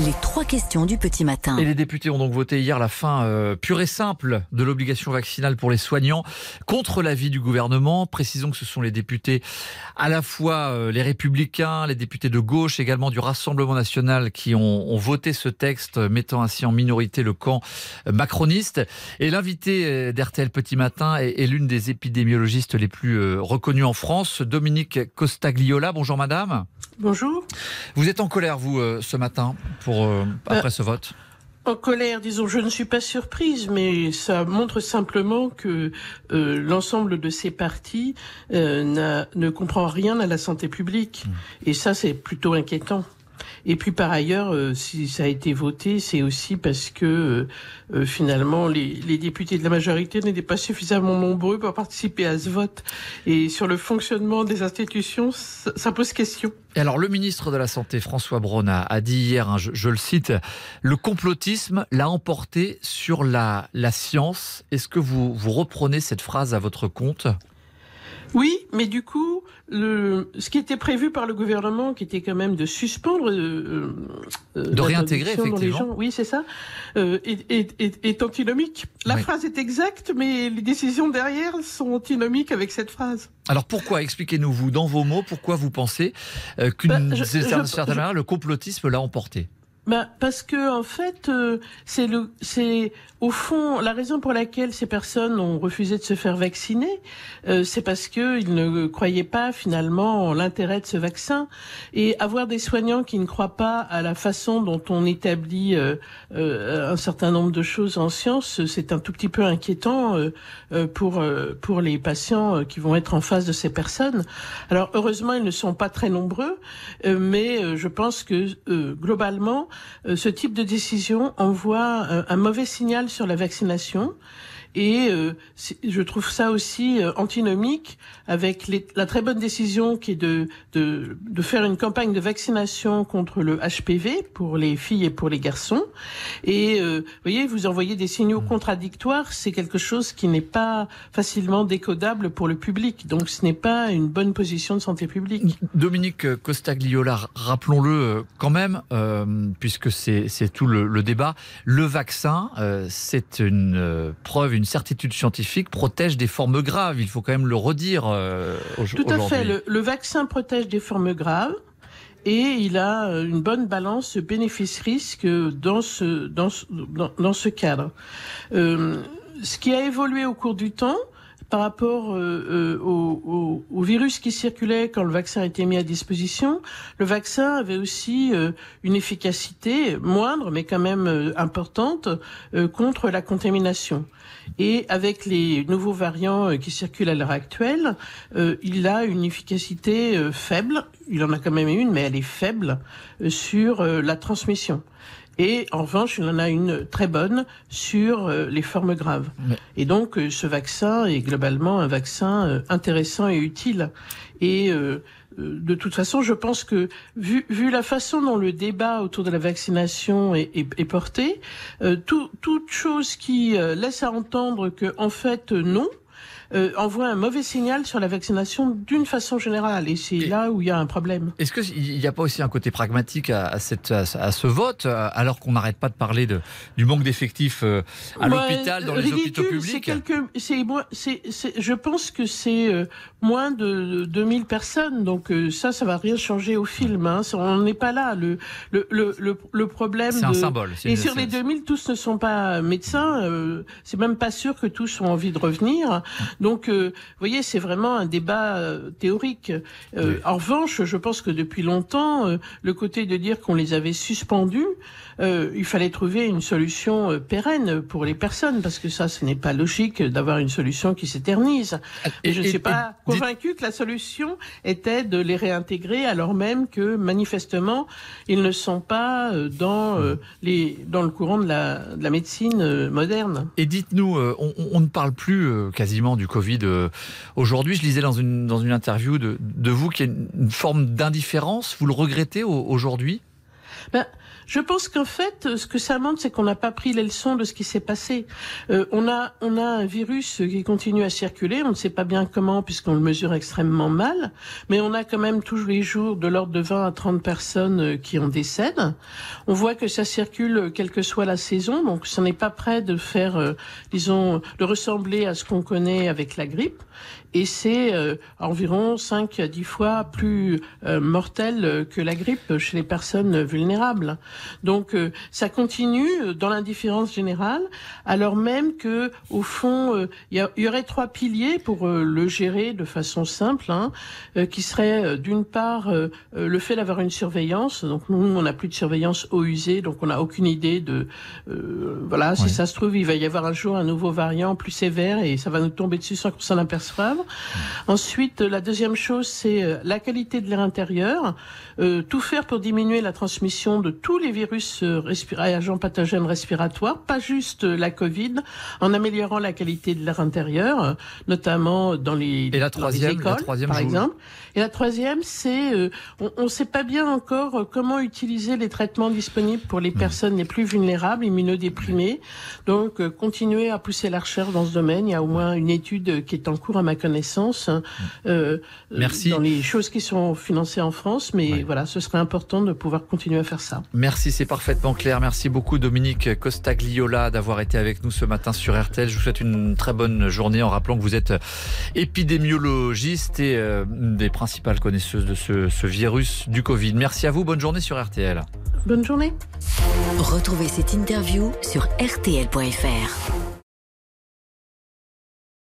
Les trois questions du petit matin. Et les députés ont donc voté hier la fin euh, pure et simple de l'obligation vaccinale pour les soignants contre l'avis du gouvernement. Précisons que ce sont les députés à la fois euh, les républicains, les députés de gauche, également du Rassemblement national qui ont, voté ce texte mettant ainsi en minorité le camp euh, macroniste. Et l'invité euh, d'RTL Petit Matin est, l'une des épidémiologistes les plus euh, reconnues en France, Dominique Costagliola. Bonjour madame. Bonjour. Vous êtes en colère vous euh, ce matin pour euh, après ce vote? En colère, disons, je ne suis pas surprise, mais ça montre simplement que euh, l'ensemble de ces partis euh, n'a- ne comprend rien à la santé publique. Et ça, c'est plutôt inquiétant. Et puis par ailleurs, euh, si ça a été voté, c'est aussi parce que euh, euh, finalement les, députés de la majorité n'étaient pas suffisamment nombreux pour participer à ce vote. Et sur le fonctionnement des institutions, ça, pose question. Alors, le ministre de la Santé, François Braun, a, dit hier, hein, je, le cite, le complotisme l'a emporté sur la, science. Est-ce que vous reprenez cette phrase à votre compte? Oui, mais du coup, le, ce qui était prévu par le gouvernement, qui était quand même de suspendre, euh, euh, De réintégrer, dans les effectivement. gens, oui, c'est ça, euh, est, est, est, est antinomique. La Oui. phrase est exacte, mais les décisions derrière sont antinomiques avec cette phrase. Alors, pourquoi Expliquez-nous, vous, dans vos mots, pourquoi vous pensez euh, qu'une Bah, certaine manière, le complotisme l'a emporté? Bah, parce que en fait, euh, c'est le, c'est au fond la raison pour laquelle ces personnes ont refusé de se faire vacciner, euh, c'est parce que ils ne croyaient pas finalement en l'intérêt de ce vaccin et avoir des soignants qui ne croient pas à la façon dont on établit euh, euh, un certain nombre de choses en science, c'est un tout petit peu inquiétant euh, euh, pour pour les patients qui vont être en face de ces personnes. Alors heureusement, ils ne sont pas très nombreux, mais je pense que globalement, ce type de décision envoie euh, un mauvais signal sur la vaccination. Et euh, je trouve ça aussi euh, antinomique avec les- la très bonne décision qui est de, de, de faire une campagne de vaccination contre le HPV pour les filles et pour les garçons. Et euh, vous voyez, vous envoyez des signaux contradictoires, c'est quelque chose qui n'est pas facilement décodable pour le public. Donc ce n'est pas une bonne position de santé publique. Dominique Costagliola, rappelons-le euh, quand même, euh, puisque c'est c'est tout le, le débat, le vaccin, euh, c'est une preuve, une certitude scientifique, protège des formes graves. Il faut quand même le redire euh, Tout à fait. Le, le vaccin protège des formes graves et il a euh, une bonne balance bénéfice-risque dans ce, dans, ce- dans, dans ce cadre. Euh, ce qui a évolué au cours du temps, par rapport euh, euh, au, virus qui circulait quand le vaccin a été mis à disposition, le vaccin avait aussi euh, une efficacité moindre, mais quand même euh, importante, contre la contamination. Et avec les nouveaux variants qui circulent à l'heure actuelle, il a une efficacité faible. Il en a quand même une, mais elle est faible sur la transmission. Et en revanche, il en a une très bonne sur euh, les formes graves. Et donc, euh, ce vaccin est globalement un vaccin euh, intéressant et utile. Et de toute façon, je pense que vu, vu la façon dont le débat autour de la vaccination est, est, est porté, euh, tout, toute chose qui euh, laisse à entendre que en fait non euh, envoie un mauvais signal sur la vaccination d'une façon générale. Et c'est là où il y a un problème. Est-ce qu'il n'y a pas aussi un côté pragmatique à, à cette, à, ce- à ce vote, euh, alors qu'on n'arrête pas de parler de, du manque d'effectifs euh, à l'hôpital, dans les hôpitaux publics? c'est c'est, je pense que c'est euh, moins de 2000 personnes, donc euh, ça, ça va rien changer au film. Hein. On n'est pas là. Le, le, le, le, le problème. C'est un de- symbole. Et sur les c'est- 2000, tous ne sont pas médecins. euh, c'est même pas sûr que tous ont envie de revenir. Donc, euh, vous voyez, c'est vraiment un débat euh, théorique. Euh, Oui. En revanche, je pense que depuis longtemps, euh, le côté de dire qu'on les avait suspendus, euh, il fallait trouver une solution euh, pérenne pour les personnes, parce que ça, ce n'est pas logique d'avoir une solution qui s'éternise. Et, je ne suis pas convaincu que la solution était de les réintégrer, alors même que manifestement, ils ne sont pas euh, dans, euh, les, dans le courant de la, de la médecine moderne. Et dites-nous, on, on ne parle plus quasiment du Covid aujourd'hui. Je lisais dans une, dans une interview de, de vous qu'il y a une, forme d'indifférence. Vous le regrettez au- aujourd'hui? Ben, je pense qu'en fait, ce que ça montre, c'est qu'on n'a pas pris les leçons de ce qui s'est passé. Euh, on a on a un virus qui continue à circuler. On ne sait pas bien comment puisqu'on le mesure extrêmement mal, mais on a quand même tous les jours de l'ordre de 20 à 30 personnes euh, qui en décèdent. On voit que ça circule euh, quelle que soit la saison, donc ça n'est pas prêt de faire, euh, disons, de ressembler à ce qu'on connaît avec la grippe et c'est euh, environ 5 à 10 fois plus euh, mortel que la grippe chez les personnes vulnérables. Donc euh, ça continue dans l'indifférence générale, alors même que au fond il y, aurait trois piliers pour le gérer de façon simple, hein, qui serait d'une part le fait d'avoir une surveillance. Donc nous on n'a plus de surveillance au usé, donc on n'a aucune idée de voilà si ça se trouve il va y avoir un jour un nouveau variant plus sévère et ça va nous tomber dessus sans qu'on s'en aperçoive. Ensuite, la deuxième chose, c'est euh, la qualité de l'air intérieur. Euh, tout faire pour diminuer la transmission de tous les virus euh, agents pathogènes respiratoires, pas juste la Covid, en améliorant la qualité de l'air intérieur, notamment dans les, Et la troisième, écoles, la troisième par exemple. Et la troisième, c'est on ne sait pas bien encore comment utiliser les traitements disponibles pour les hmm. personnes les plus vulnérables, immunodéprimées. Donc, continuer à pousser la recherche dans ce domaine. Il y a au moins une étude qui est en cours à ma connaissance hein, euh, Merci. dans les choses qui sont financées en France. Mais voilà, ce serait important de pouvoir continuer à faire ça. Merci, c'est parfaitement clair. Merci beaucoup Dominique Costagliola d'avoir été avec nous ce matin sur RTL. Je vous souhaite une très bonne journée en rappelant que vous êtes épidémiologiste et euh, des principales connaisseuses de ce, ce virus du Covid. Merci à vous, bonne journée sur RTL. Bonne journée. Retrouvez cette interview sur rtl.fr.